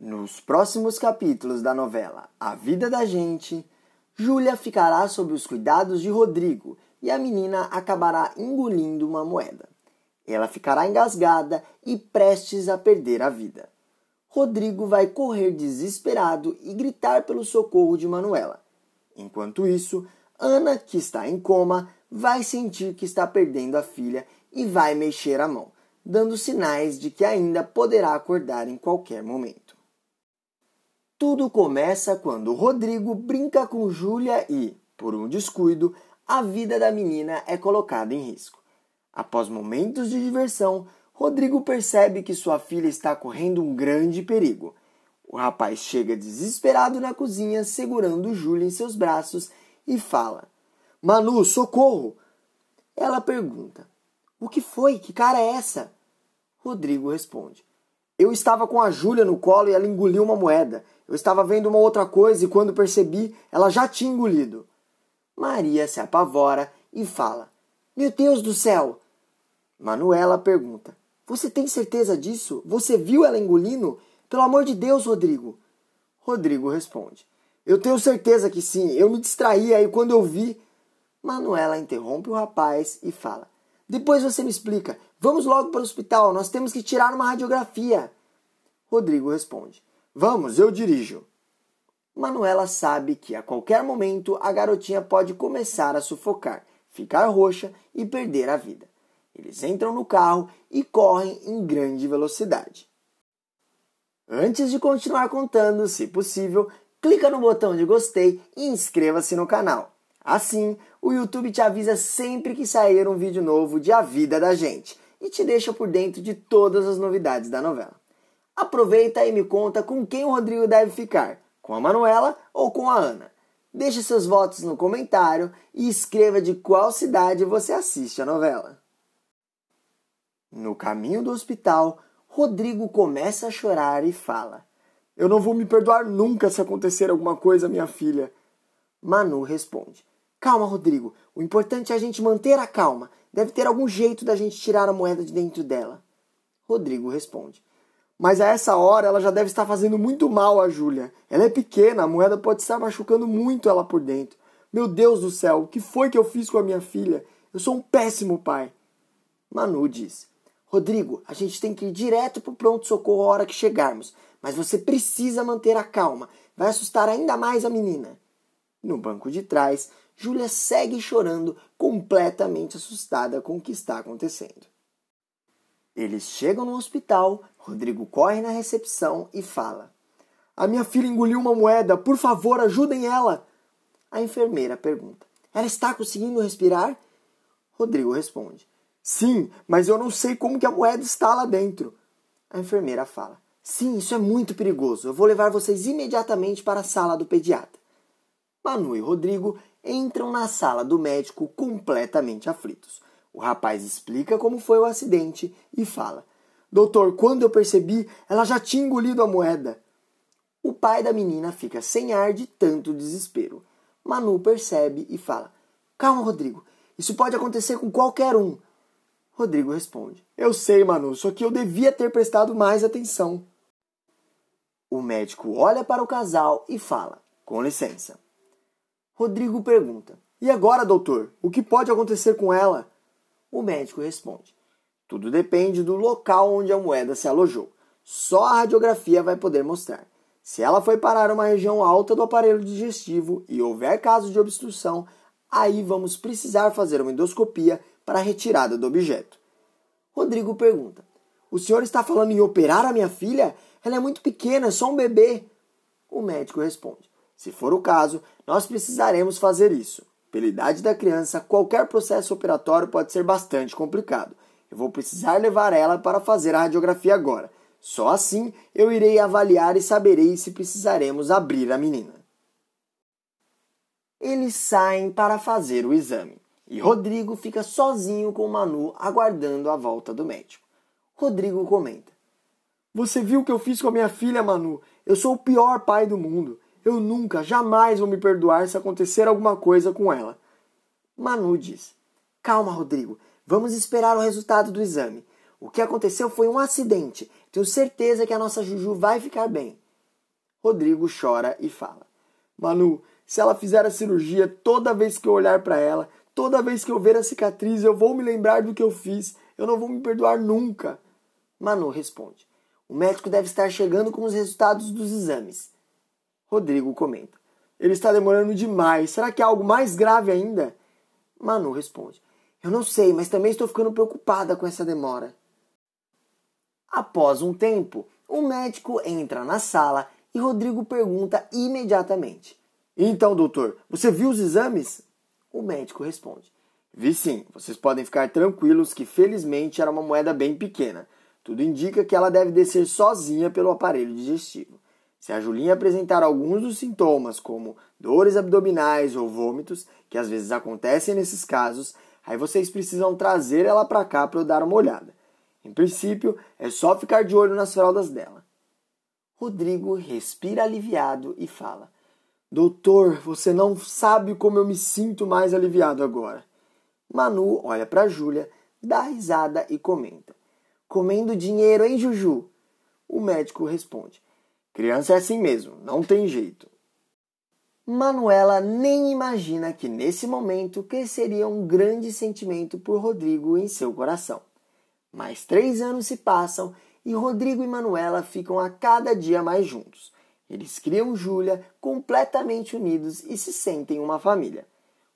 Nos próximos capítulos da novela A Vida da Gente, Júlia ficará sob os cuidados de Rodrigo e a menina acabará engolindo uma moeda. Ela ficará engasgada e prestes a perder a vida. Rodrigo vai correr desesperado e gritar pelo socorro de Manuela. Enquanto isso, Ana, que está em coma, vai sentir que está perdendo a filha e vai mexer a mão, dando sinais de que ainda poderá acordar em qualquer momento. Tudo começa quando Rodrigo brinca com Júlia e, por um descuido, a vida da menina é colocada em risco. Após momentos de diversão, Rodrigo percebe que sua filha está correndo um grande perigo. O rapaz chega desesperado na cozinha, segurando Júlia em seus braços e fala: Manu, socorro! Ela pergunta: O que foi? Que cara é essa? Rodrigo responde: Eu estava com a Júlia no colo e ela engoliu uma moeda. Eu estava vendo uma outra coisa e quando percebi, ela já tinha engolido. Maria se apavora e fala: Meu Deus do céu! Manuela pergunta: Você tem certeza disso? Você viu ela engolindo? Pelo amor de Deus, Rodrigo! Rodrigo responde: Eu tenho certeza que sim. Eu me distraí aí quando eu vi. Manuela interrompe o rapaz e fala: Depois você me explica. Vamos logo para o hospital. Nós temos que tirar uma radiografia. Rodrigo responde: Vamos, eu dirijo. Manuela sabe que a qualquer momento a garotinha pode começar a sufocar, ficar roxa e perder a vida. Eles entram no carro e correm em grande velocidade. Antes de continuar contando, se possível, clica no botão de gostei e inscreva-se no canal. Assim, o YouTube te avisa sempre que sair um vídeo novo de A Vida da Gente e te deixa por dentro de todas as novidades da novela. Aproveita e me conta com quem o Rodrigo deve ficar, com a Manuela ou com a Ana. Deixe seus votos no comentário e escreva de qual cidade você assiste a novela. No caminho do hospital, Rodrigo começa a chorar e fala: Eu não vou me perdoar nunca se acontecer alguma coisa à minha filha. Manu responde: Calma, Rodrigo. O importante é a gente manter a calma. Deve ter algum jeito da gente tirar a moeda de dentro dela. Rodrigo responde: mas a essa hora ela já deve estar fazendo muito mal a Júlia. Ela é pequena, a moeda pode estar machucando muito ela por dentro. Meu Deus do céu, o que foi que eu fiz com a minha filha? Eu sou um péssimo pai. Manu diz: Rodrigo, a gente tem que ir direto para o pronto-socorro a hora que chegarmos, mas você precisa manter a calma. Vai assustar ainda mais a menina. No banco de trás, Júlia segue chorando, completamente assustada com o que está acontecendo. Eles chegam no hospital, Rodrigo corre na recepção e fala: A minha filha engoliu uma moeda, por favor, ajudem ela. A enfermeira pergunta: Ela está conseguindo respirar? Rodrigo responde: Sim, mas eu não sei como que a moeda está lá dentro. A enfermeira fala: Sim, isso é muito perigoso. Eu vou levar vocês imediatamente para a sala do pediatra. Manu e Rodrigo entram na sala do médico completamente aflitos. O rapaz explica como foi o acidente e fala: Doutor, quando eu percebi, ela já tinha engolido a moeda. O pai da menina fica sem ar de tanto desespero. Manu percebe e fala: Calma, Rodrigo, isso pode acontecer com qualquer um. Rodrigo responde: Eu sei, Manu, só que eu devia ter prestado mais atenção. O médico olha para o casal e fala: Com licença. Rodrigo pergunta: E agora, doutor? O que pode acontecer com ela? O médico responde: Tudo depende do local onde a moeda se alojou. Só a radiografia vai poder mostrar. Se ela foi parar uma região alta do aparelho digestivo e houver caso de obstrução, aí vamos precisar fazer uma endoscopia para a retirada do objeto. Rodrigo pergunta: O senhor está falando em operar a minha filha? Ela é muito pequena, é só um bebê. O médico responde: Se for o caso, nós precisaremos fazer isso. Pela idade da criança, qualquer processo operatório pode ser bastante complicado. Eu vou precisar levar ela para fazer a radiografia agora. Só assim eu irei avaliar e saberei se precisaremos abrir a menina. Eles saem para fazer o exame e Rodrigo fica sozinho com Manu aguardando a volta do médico. Rodrigo comenta: Você viu o que eu fiz com a minha filha, Manu? Eu sou o pior pai do mundo. Eu nunca, jamais vou me perdoar se acontecer alguma coisa com ela. Manu diz: Calma, Rodrigo. Vamos esperar o resultado do exame. O que aconteceu foi um acidente. Tenho certeza que a nossa Juju vai ficar bem. Rodrigo chora e fala: Manu, se ela fizer a cirurgia, toda vez que eu olhar para ela, toda vez que eu ver a cicatriz, eu vou me lembrar do que eu fiz. Eu não vou me perdoar nunca. Manu responde: O médico deve estar chegando com os resultados dos exames. Rodrigo comenta: Ele está demorando demais. Será que é algo mais grave ainda? Manu responde: Eu não sei, mas também estou ficando preocupada com essa demora. Após um tempo, o médico entra na sala e Rodrigo pergunta imediatamente: Então, doutor, você viu os exames? O médico responde: Vi sim, vocês podem ficar tranquilos que felizmente era uma moeda bem pequena. Tudo indica que ela deve descer sozinha pelo aparelho digestivo. Se a Julinha apresentar alguns dos sintomas, como dores abdominais ou vômitos, que às vezes acontecem nesses casos, aí vocês precisam trazer ela para cá para eu dar uma olhada. Em princípio, é só ficar de olho nas fraldas dela. Rodrigo respira aliviado e fala: Doutor, você não sabe como eu me sinto mais aliviado agora. Manu olha para Júlia, dá risada e comenta: Comendo dinheiro, hein, Juju? O médico responde: Criança é assim mesmo, não tem jeito. Manuela nem imagina que nesse momento cresceria um grande sentimento por Rodrigo em seu coração. Mais três anos se passam e Rodrigo e Manuela ficam a cada dia mais juntos. Eles criam Júlia completamente unidos e se sentem uma família.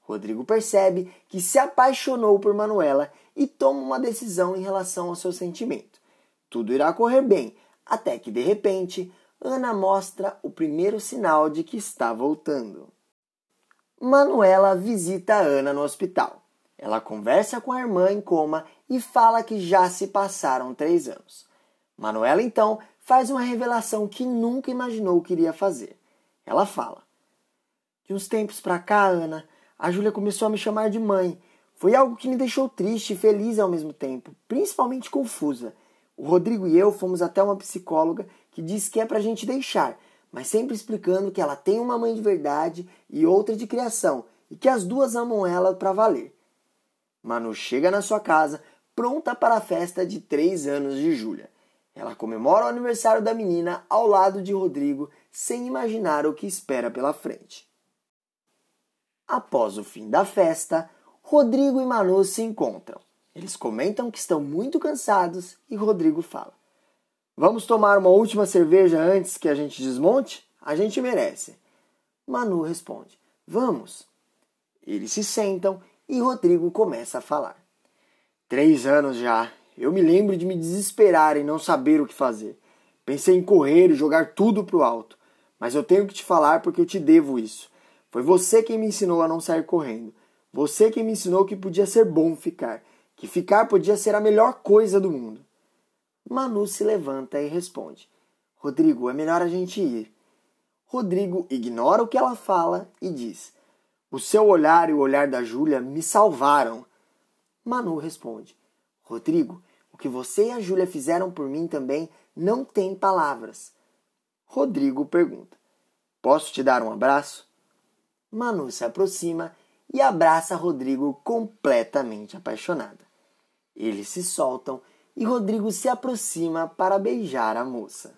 Rodrigo percebe que se apaixonou por Manuela e toma uma decisão em relação ao seu sentimento. Tudo irá correr bem, até que de repente Ana mostra o primeiro sinal de que está voltando. Manuela visita Ana no hospital. Ela conversa com a irmã em coma e fala que já se passaram três anos. Manuela então faz uma revelação que nunca imaginou que iria fazer. Ela fala: De uns tempos pra cá, Ana, a Júlia começou a me chamar de mãe. Foi algo que me deixou triste e feliz ao mesmo tempo, principalmente confusa. O Rodrigo e eu fomos até uma psicóloga que diz que é pra gente deixar, mas sempre explicando que ela tem uma mãe de verdade e outra de criação e que as duas amam ela para valer. Manu chega na sua casa pronta para a festa de três anos de Júlia. Ela comemora o aniversário da menina ao lado de Rodrigo, sem imaginar o que espera pela frente. Após o fim da festa, Rodrigo e Manu se encontram. Eles comentam que estão muito cansados e Rodrigo fala: Vamos tomar uma última cerveja antes que a gente desmonte? A gente merece. Manu responde: Vamos. Eles se sentam e Rodrigo começa a falar. Três anos já. Eu me lembro de me desesperar e não saber o que fazer. Pensei em correr e jogar tudo pro alto. Mas eu tenho que te falar porque eu te devo isso. Foi você quem me ensinou a não sair correndo. Você quem me ensinou que podia ser bom ficar. Que ficar podia ser a melhor coisa do mundo. Manu se levanta e responde: Rodrigo, é melhor a gente ir. Rodrigo ignora o que ela fala e diz: O seu olhar e o olhar da Júlia me salvaram. Manu responde: Rodrigo, o que você e a Júlia fizeram por mim também não tem palavras. Rodrigo pergunta: Posso te dar um abraço? Manu se aproxima e abraça Rodrigo completamente apaixonada. Eles se soltam e Rodrigo se aproxima para beijar a moça.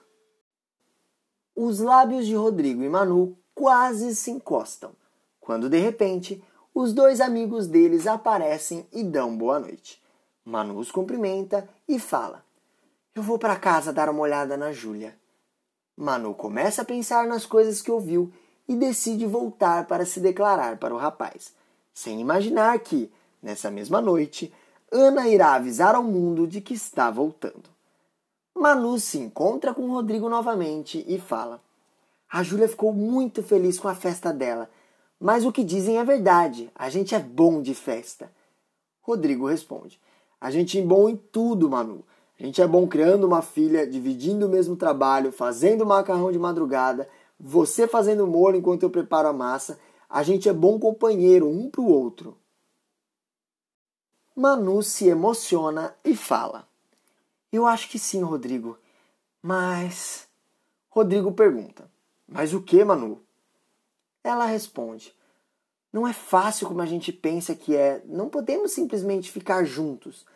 Os lábios de Rodrigo e Manu quase se encostam, quando de repente os dois amigos deles aparecem e dão boa noite. Manu os cumprimenta e fala: Eu vou para casa dar uma olhada na Júlia. Manu começa a pensar nas coisas que ouviu e decide voltar para se declarar para o rapaz, sem imaginar que, nessa mesma noite, Ana irá avisar ao mundo de que está voltando. Manu se encontra com Rodrigo novamente e fala: A Júlia ficou muito feliz com a festa dela, mas o que dizem é verdade, a gente é bom de festa. Rodrigo responde: A gente é bom em tudo, Manu. A gente é bom criando uma filha, dividindo o mesmo trabalho, fazendo macarrão de madrugada, você fazendo molho enquanto eu preparo a massa. A gente é bom companheiro um para o outro. Manu se emociona e fala: Eu acho que sim, Rodrigo. Mas. Rodrigo pergunta: Mas o que, Manu? Ela responde: Não é fácil como a gente pensa que é. Não podemos simplesmente ficar juntos.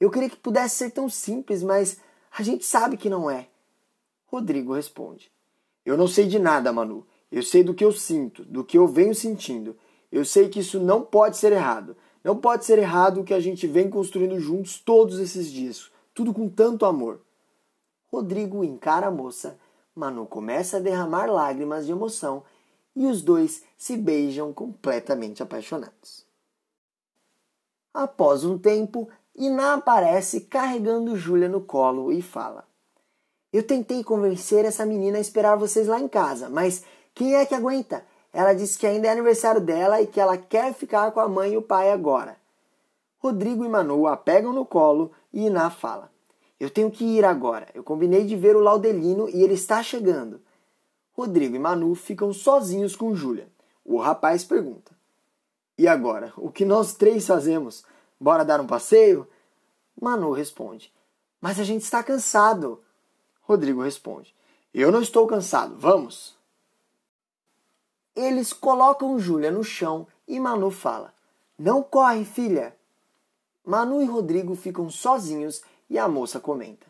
Eu queria que pudesse ser tão simples, mas a gente sabe que não é. Rodrigo responde: Eu não sei de nada, Manu. Eu sei do que eu sinto, do que eu venho sentindo. Eu sei que isso não pode ser errado. Não pode ser errado o que a gente vem construindo juntos todos esses dias. Tudo com tanto amor. Rodrigo encara a moça. Manu começa a derramar lágrimas de emoção e os dois se beijam completamente apaixonados. Após um tempo, Iná aparece carregando Júlia no colo e fala: Eu tentei convencer essa menina a esperar vocês lá em casa, mas quem é que aguenta? Ela disse que ainda é aniversário dela e que ela quer ficar com a mãe e o pai agora. Rodrigo e Manu a pegam no colo e Iná fala: Eu tenho que ir agora. Eu combinei de ver o Laudelino e ele está chegando. Rodrigo e Manu ficam sozinhos com Júlia. O rapaz pergunta: E agora? O que nós três fazemos? Bora dar um passeio? Manu responde: Mas a gente está cansado. Rodrigo responde: Eu não estou cansado, vamos. Eles colocam Júlia no chão e Manu fala: Não corre, filha. Manu e Rodrigo ficam sozinhos e a moça comenta: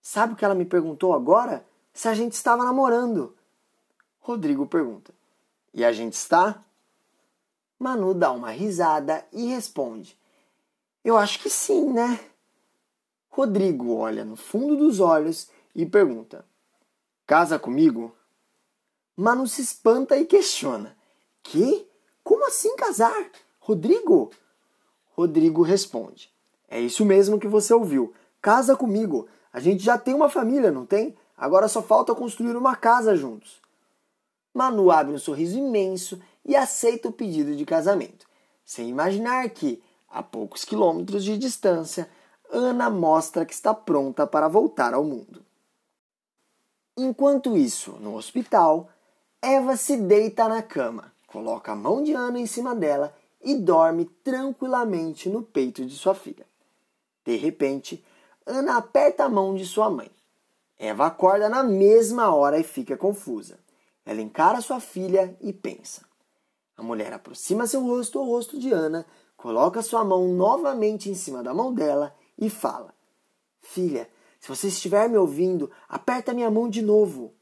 Sabe o que ela me perguntou agora? Se a gente estava namorando. Rodrigo pergunta: E a gente está? Manu dá uma risada e responde: eu acho que sim, né? Rodrigo olha no fundo dos olhos e pergunta: Casa comigo? Manu se espanta e questiona: Que? Como assim casar? Rodrigo? Rodrigo responde: É isso mesmo que você ouviu. Casa comigo. A gente já tem uma família, não tem? Agora só falta construir uma casa juntos. Manu abre um sorriso imenso e aceita o pedido de casamento, sem imaginar que, a poucos quilômetros de distância, Ana mostra que está pronta para voltar ao mundo. Enquanto isso, no hospital, Eva se deita na cama, coloca a mão de Ana em cima dela e dorme tranquilamente no peito de sua filha. De repente, Ana aperta a mão de sua mãe. Eva acorda na mesma hora e fica confusa. Ela encara sua filha e pensa. A mulher aproxima seu rosto ao rosto de Ana, coloca sua mão novamente em cima da mão dela e fala: Filha, se você estiver me ouvindo, aperta minha mão de novo.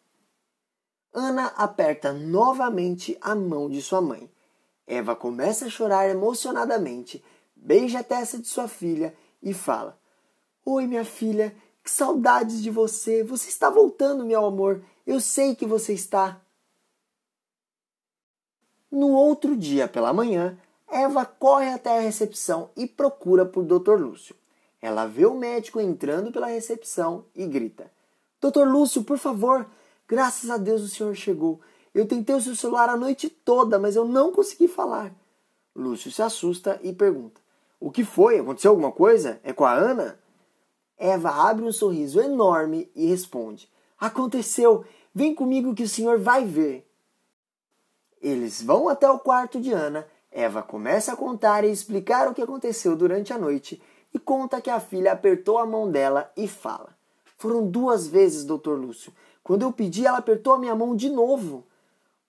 Ana aperta novamente a mão de sua mãe. Eva começa a chorar emocionadamente, beija a testa de sua filha e fala: Oi, minha filha, que saudades de você. Você está voltando, meu amor. Eu sei que você está. No outro dia pela manhã, Eva corre até a recepção e procura por Dr. Lúcio. Ela vê o médico entrando pela recepção e grita: Dr. Lúcio, por favor, graças a Deus o senhor chegou. Eu tentei o seu celular a noite toda, mas eu não consegui falar. Lúcio se assusta e pergunta: O que foi? Aconteceu alguma coisa? É com a Ana? Eva abre um sorriso enorme e responde: Aconteceu! Vem comigo que o senhor vai ver. Eles vão até o quarto de Ana Eva começa a contar e explicar o que aconteceu durante a noite e conta que a filha apertou a mão dela e fala: Foram duas vezes, doutor Lúcio. Quando eu pedi, ela apertou a minha mão de novo.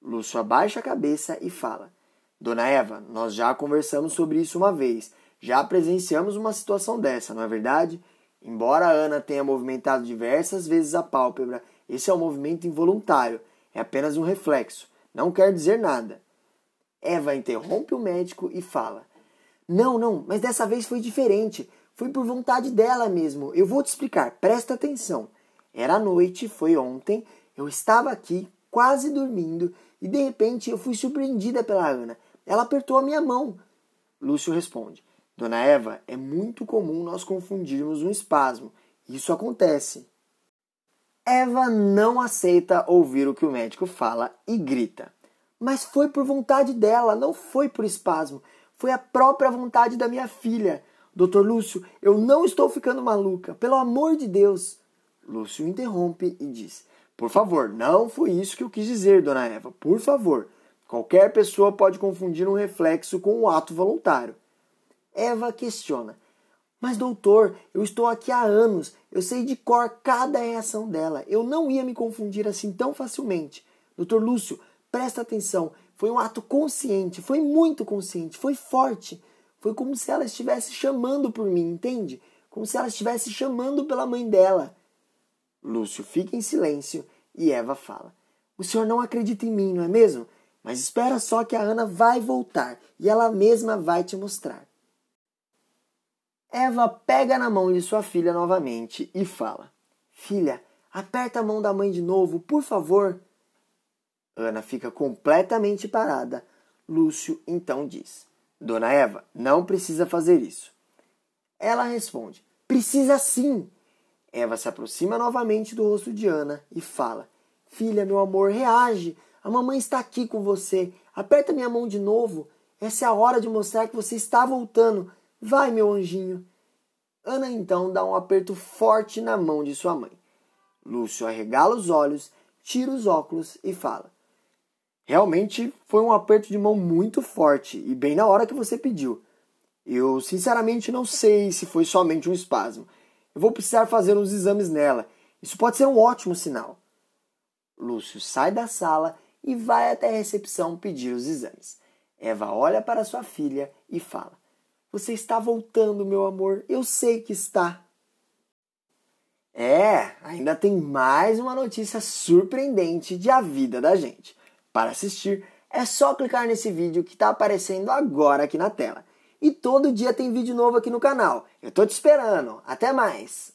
Lúcio abaixa a cabeça e fala: Dona Eva, nós já conversamos sobre isso uma vez. Já presenciamos uma situação dessa, não é verdade? Embora a Ana tenha movimentado diversas vezes a pálpebra, esse é um movimento involuntário, é apenas um reflexo, não quer dizer nada. Eva interrompe o médico e fala: Não, não, mas dessa vez foi diferente. Foi por vontade dela mesmo. Eu vou te explicar, presta atenção. Era noite, foi ontem, eu estava aqui, quase dormindo, e de repente eu fui surpreendida pela Ana. Ela apertou a minha mão. Lúcio responde: Dona Eva, é muito comum nós confundirmos um espasmo. Isso acontece. Eva não aceita ouvir o que o médico fala e grita. Mas foi por vontade dela, não foi por espasmo. Foi a própria vontade da minha filha. Doutor Lúcio, eu não estou ficando maluca, pelo amor de Deus. Lúcio interrompe e diz: Por favor, não foi isso que eu quis dizer, dona Eva. Por favor. Qualquer pessoa pode confundir um reflexo com um ato voluntário. Eva questiona: Mas, doutor, eu estou aqui há anos. Eu sei de cor cada reação dela. Eu não ia me confundir assim tão facilmente. Doutor Lúcio, Presta atenção, foi um ato consciente, foi muito consciente, foi forte. Foi como se ela estivesse chamando por mim, entende? Como se ela estivesse chamando pela mãe dela. Lúcio fica em silêncio e Eva fala: O senhor não acredita em mim, não é mesmo? Mas espera só que a Ana vai voltar e ela mesma vai te mostrar. Eva pega na mão de sua filha novamente e fala: Filha, aperta a mão da mãe de novo, por favor. Ana fica completamente parada. Lúcio então diz: Dona Eva, não precisa fazer isso. Ela responde: Precisa sim. Eva se aproxima novamente do rosto de Ana e fala: Filha, meu amor, reage. A mamãe está aqui com você. Aperta minha mão de novo. Essa é a hora de mostrar que você está voltando. Vai, meu anjinho. Ana então dá um aperto forte na mão de sua mãe. Lúcio arregala os olhos, tira os óculos e fala: Realmente foi um aperto de mão muito forte e bem na hora que você pediu. Eu sinceramente não sei se foi somente um espasmo. Eu vou precisar fazer uns exames nela. Isso pode ser um ótimo sinal. Lúcio sai da sala e vai até a recepção pedir os exames. Eva olha para sua filha e fala: Você está voltando, meu amor. Eu sei que está. É, ainda tem mais uma notícia surpreendente de a vida da gente. Para assistir, é só clicar nesse vídeo que está aparecendo agora aqui na tela. E todo dia tem vídeo novo aqui no canal. Eu tô te esperando. Até mais!